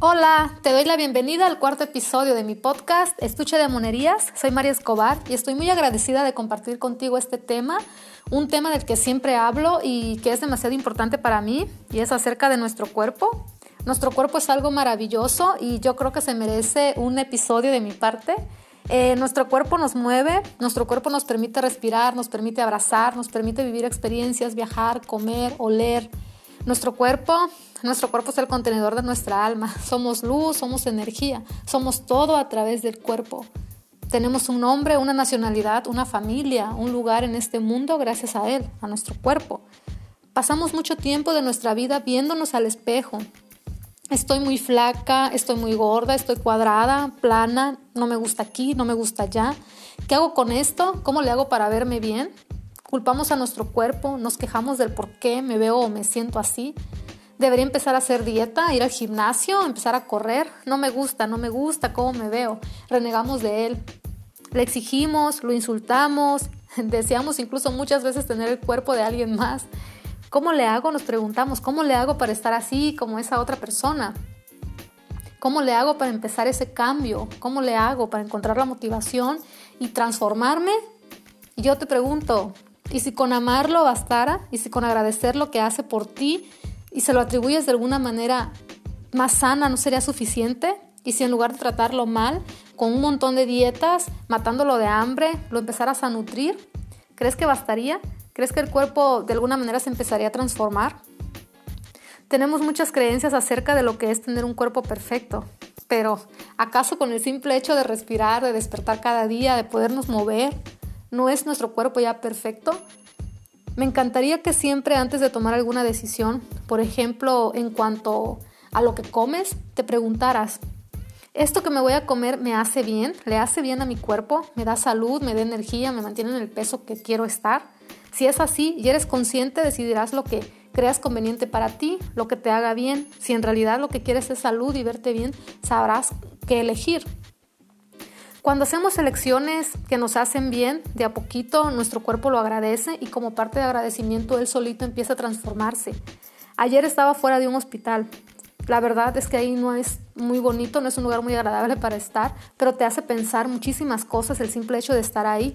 Hola, te doy la bienvenida al cuarto episodio de mi podcast Estuche de Monerías. Soy María Escobar y estoy muy agradecida de compartir contigo este tema, un tema del que siempre hablo y que es demasiado importante para mí y es acerca de nuestro cuerpo. Nuestro cuerpo es algo maravilloso y yo creo que se merece un episodio de mi parte. Eh, nuestro cuerpo nos mueve, nuestro cuerpo nos permite respirar, nos permite abrazar, nos permite vivir experiencias, viajar, comer, oler. Nuestro cuerpo nuestro cuerpo es el contenedor de nuestra alma. Somos luz, somos energía, somos todo a través del cuerpo. Tenemos un nombre, una nacionalidad, una familia, un lugar en este mundo gracias a él, a nuestro cuerpo. Pasamos mucho tiempo de nuestra vida viéndonos al espejo. Estoy muy flaca, estoy muy gorda, estoy cuadrada, plana, no me gusta aquí, no me gusta allá. ¿Qué hago con esto? ¿Cómo le hago para verme bien? Culpamos a nuestro cuerpo, nos quejamos del por qué me veo o me siento así. Debería empezar a hacer dieta, ir al gimnasio, empezar a correr. No me gusta, no me gusta cómo me veo. Renegamos de él. Le exigimos, lo insultamos, deseamos incluso muchas veces tener el cuerpo de alguien más. ¿Cómo le hago? Nos preguntamos, ¿cómo le hago para estar así como esa otra persona? ¿Cómo le hago para empezar ese cambio? ¿Cómo le hago para encontrar la motivación y transformarme? Y yo te pregunto, ¿y si con amarlo bastara? ¿Y si con agradecer lo que hace por ti y se lo atribuyes de alguna manera más sana, ¿no sería suficiente? Y si en lugar de tratarlo mal, con un montón de dietas, matándolo de hambre, lo empezaras a nutrir, ¿crees que bastaría? ¿Crees que el cuerpo de alguna manera se empezaría a transformar? Tenemos muchas creencias acerca de lo que es tener un cuerpo perfecto, pero ¿acaso con el simple hecho de respirar, de despertar cada día, de podernos mover, no es nuestro cuerpo ya perfecto? Me encantaría que siempre antes de tomar alguna decisión, por ejemplo, en cuanto a lo que comes, te preguntaras, ¿esto que me voy a comer me hace bien? ¿Le hace bien a mi cuerpo? ¿Me da salud? ¿Me da energía? ¿Me mantiene en el peso que quiero estar? Si es así y eres consciente, decidirás lo que creas conveniente para ti, lo que te haga bien. Si en realidad lo que quieres es salud y verte bien, sabrás qué elegir. Cuando hacemos elecciones que nos hacen bien, de a poquito nuestro cuerpo lo agradece y como parte de agradecimiento él solito empieza a transformarse. Ayer estaba fuera de un hospital. La verdad es que ahí no es muy bonito, no es un lugar muy agradable para estar, pero te hace pensar muchísimas cosas el simple hecho de estar ahí.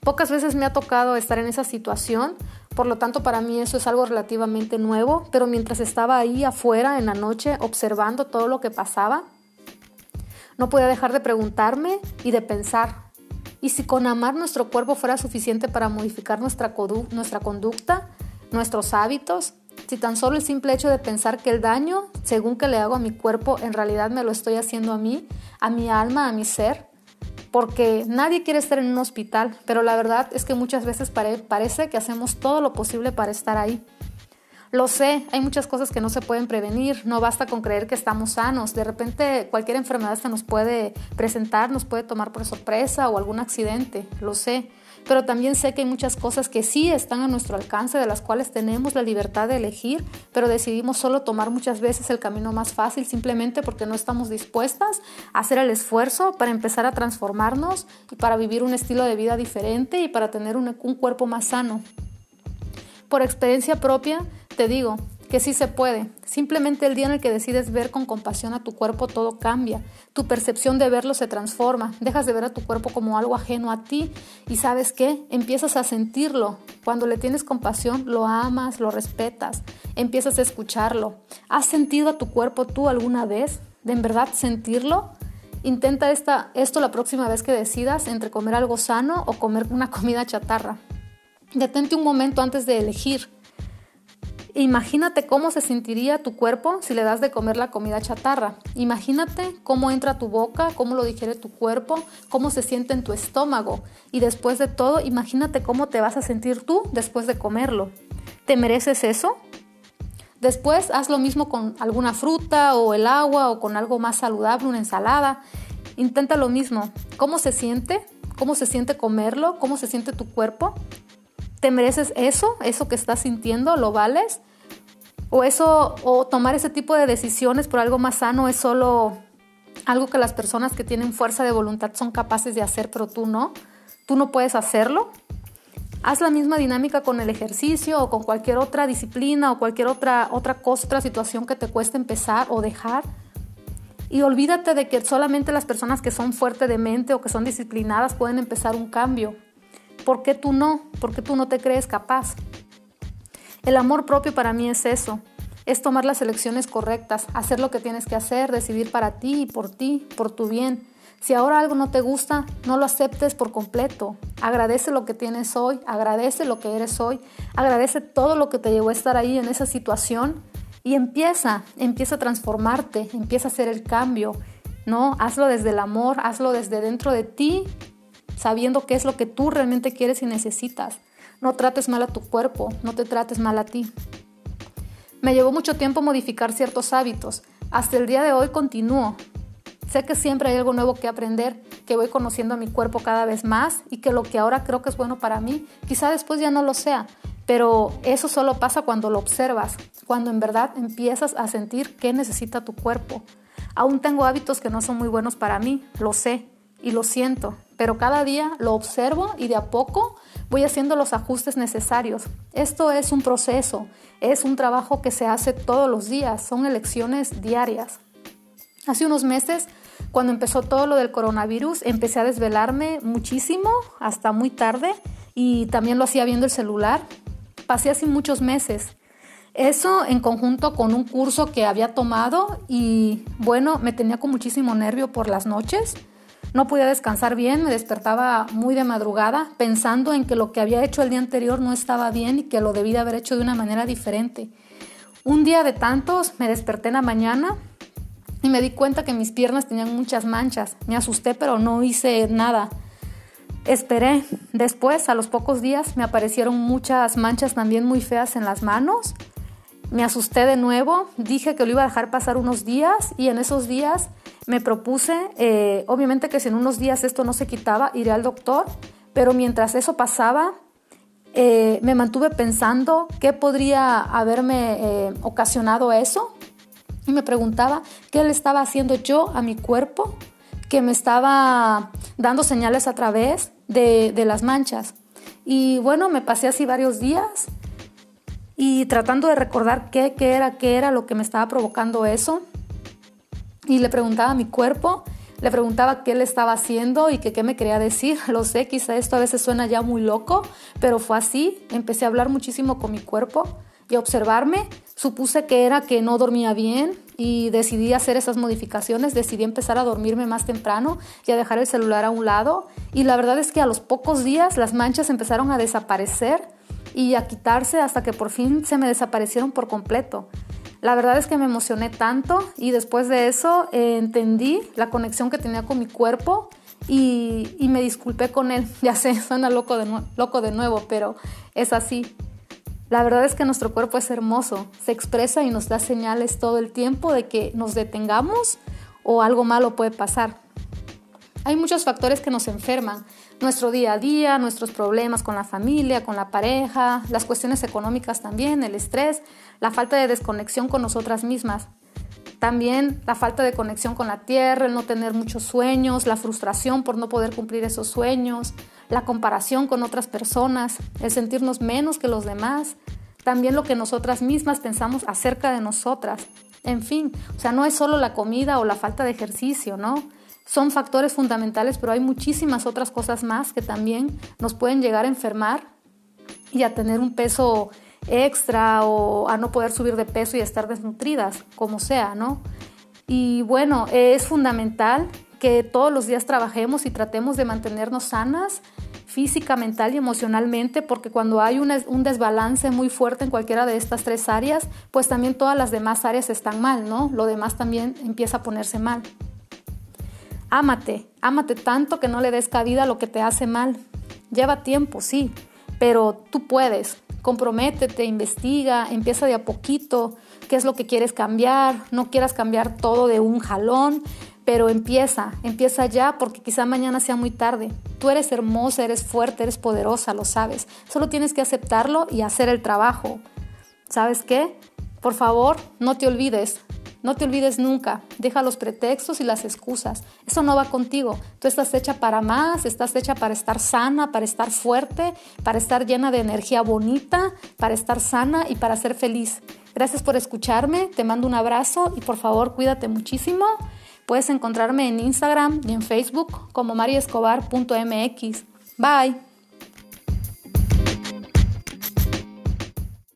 Pocas veces me ha tocado estar en esa situación, por lo tanto para mí eso es algo relativamente nuevo, pero mientras estaba ahí afuera en la noche observando todo lo que pasaba, no podía dejar de preguntarme y de pensar, ¿y si con amar nuestro cuerpo fuera suficiente para modificar nuestra, conducta, nuestros hábitos? Si tan solo el simple hecho de pensar que el daño, según que le hago a mi cuerpo, en realidad me lo estoy haciendo a mí, a mi alma, a mi ser, porque nadie quiere estar en un hospital, pero la verdad es que muchas veces parece que hacemos todo lo posible para estar ahí. Lo sé, hay muchas cosas que no se pueden prevenir, no basta con creer que estamos sanos, de repente cualquier enfermedad se nos puede presentar, nos puede tomar por sorpresa o algún accidente, lo sé, pero también sé que hay muchas cosas que sí están a nuestro alcance, de las cuales tenemos la libertad de elegir, pero decidimos solo tomar muchas veces el camino más fácil simplemente porque no estamos dispuestas a hacer el esfuerzo para empezar a transformarnos y para vivir un estilo de vida diferente y para tener un, un cuerpo más sano. Por experiencia propia, te digo que sí se puede. Simplemente el día en el que decides ver con compasión a tu cuerpo, todo cambia. Tu percepción de verlo se transforma. Dejas de ver a tu cuerpo como algo ajeno a ti y sabes qué? Empiezas a sentirlo. Cuando le tienes compasión, lo amas, lo respetas, empiezas a escucharlo. ¿Has sentido a tu cuerpo tú alguna vez? ¿De en verdad sentirlo? Intenta esta, esto la próxima vez que decidas entre comer algo sano o comer una comida chatarra. Detente un momento antes de elegir. Imagínate cómo se sentiría tu cuerpo si le das de comer la comida chatarra. Imagínate cómo entra tu boca, cómo lo digiere tu cuerpo, cómo se siente en tu estómago. Y después de todo, imagínate cómo te vas a sentir tú después de comerlo. ¿Te mereces eso? Después haz lo mismo con alguna fruta o el agua o con algo más saludable, una ensalada. Intenta lo mismo. ¿Cómo se siente? ¿Cómo se siente comerlo? ¿Cómo se siente tu cuerpo? ¿Te mereces eso? ¿Eso que estás sintiendo? ¿Lo vales? ¿O eso, o tomar ese tipo de decisiones por algo más sano es solo algo que las personas que tienen fuerza de voluntad son capaces de hacer, pero tú no? ¿Tú no puedes hacerlo? Haz la misma dinámica con el ejercicio o con cualquier otra disciplina o cualquier otra, otra cosa, otra situación que te cueste empezar o dejar. Y olvídate de que solamente las personas que son fuertes de mente o que son disciplinadas pueden empezar un cambio. ¿Por qué tú no? ¿Por qué tú no te crees capaz? El amor propio para mí es eso, es tomar las elecciones correctas, hacer lo que tienes que hacer, decidir para ti y por ti, por tu bien. Si ahora algo no te gusta, no lo aceptes por completo. Agradece lo que tienes hoy, agradece lo que eres hoy, agradece todo lo que te llevó a estar ahí en esa situación y empieza, empieza a transformarte, empieza a hacer el cambio, ¿no? Hazlo desde el amor, hazlo desde dentro de ti, sabiendo qué es lo que tú realmente quieres y necesitas. No trates mal a tu cuerpo, no te trates mal a ti. Me llevó mucho tiempo modificar ciertos hábitos. Hasta el día de hoy continúo. Sé que siempre hay algo nuevo que aprender, que voy conociendo a mi cuerpo cada vez más y que lo que ahora creo que es bueno para mí, quizá después ya no lo sea, pero eso solo pasa cuando lo observas, cuando en verdad empiezas a sentir qué necesita tu cuerpo. Aún tengo hábitos que no son muy buenos para mí, lo sé y lo siento, pero cada día lo observo y de a poco voy haciendo los ajustes necesarios. Esto es un proceso, es un trabajo que se hace todos los días, son elecciones diarias. Hace unos meses, cuando empezó todo lo del coronavirus, empecé a desvelarme muchísimo, hasta muy tarde, y también lo hacía viendo el celular. Pasé así muchos meses. Eso en conjunto con un curso que había tomado y bueno, me tenía con muchísimo nervio por las noches no podía descansar bien, me despertaba muy de madrugada pensando en que lo que había hecho el día anterior no estaba bien y que lo debía haber hecho de una manera diferente. Un día de tantos me desperté en la mañana y me di cuenta que mis piernas tenían muchas manchas. Me asusté pero no hice nada. Esperé. Después, a los pocos días, me aparecieron muchas manchas también muy feas en las manos. Me asusté de nuevo, dije que lo iba a dejar pasar unos días y en esos días me propuse, eh, obviamente que si en unos días esto no se quitaba, iré al doctor, pero mientras eso pasaba, eh, me mantuve pensando qué podría haberme eh, ocasionado eso y me preguntaba qué le estaba haciendo yo a mi cuerpo que me estaba dando señales a través de, de las manchas. Y bueno, me pasé así varios días y tratando de recordar qué, qué era, qué era lo que me estaba provocando eso y le preguntaba a mi cuerpo, le preguntaba qué le estaba haciendo y qué me quería decir. Lo sé, quizá esto a veces suena ya muy loco, pero fue así. Empecé a hablar muchísimo con mi cuerpo y a observarme. Supuse que era que no dormía bien y decidí hacer esas modificaciones. Decidí empezar a dormirme más temprano y a dejar el celular a un lado. Y la verdad es que a los pocos días las manchas empezaron a desaparecer y a quitarse hasta que por fin se me desaparecieron por completo. La verdad es que me emocioné tanto y después de eso eh, entendí la conexión que tenía con mi cuerpo y, me disculpé con él. Ya sé, suena loco de, loco de nuevo, pero es así. La verdad es que nuestro cuerpo es hermoso, se expresa y nos da señales todo el tiempo de que nos detengamos o algo malo puede pasar. Hay muchos factores que nos enferman, nuestro día a día, nuestros problemas con la familia, con la pareja, las cuestiones económicas también, el estrés, la falta de desconexión con nosotras mismas. También la falta de conexión con la tierra, el no tener muchos sueños, la frustración por no poder cumplir esos sueños, la comparación con otras personas, el sentirnos menos que los demás, también lo que nosotras mismas pensamos acerca de nosotras. En fin, o sea, no es solo la comida o la falta de ejercicio, ¿no? Son factores fundamentales, pero hay muchísimas otras cosas más que también nos pueden llegar a enfermar y a tener un peso extra o a no poder subir de peso y estar desnutridas, como sea, ¿no? Y bueno, es fundamental que todos los días trabajemos y tratemos de mantenernos sanas física, mental y emocionalmente, porque cuando hay un, desbalance muy fuerte en cualquiera de estas tres áreas, pues también todas las demás áreas están mal, ¿no? Lo demás también empieza a ponerse mal. Ámate, ámate tanto que no le des cabida a lo que te hace mal. Lleva tiempo, sí, pero tú puedes. Comprométete, investiga, empieza de a poquito, qué es lo que quieres cambiar, no quieras cambiar todo de un jalón, pero empieza, empieza ya porque quizá mañana sea muy tarde. Tú eres hermosa, eres fuerte, eres poderosa, lo sabes. Solo tienes que aceptarlo y hacer el trabajo. ¿Sabes qué? Por favor, no te olvides, no te olvides nunca, deja los pretextos y las excusas. Eso no va contigo. Tú estás hecha para más, estás hecha para estar sana, para estar fuerte, para estar llena de energía bonita, para estar sana y para ser feliz. Gracias por escucharme, te mando un abrazo y por favor cuídate muchísimo. Puedes encontrarme en Instagram y en Facebook como mariescobar.mx. Bye.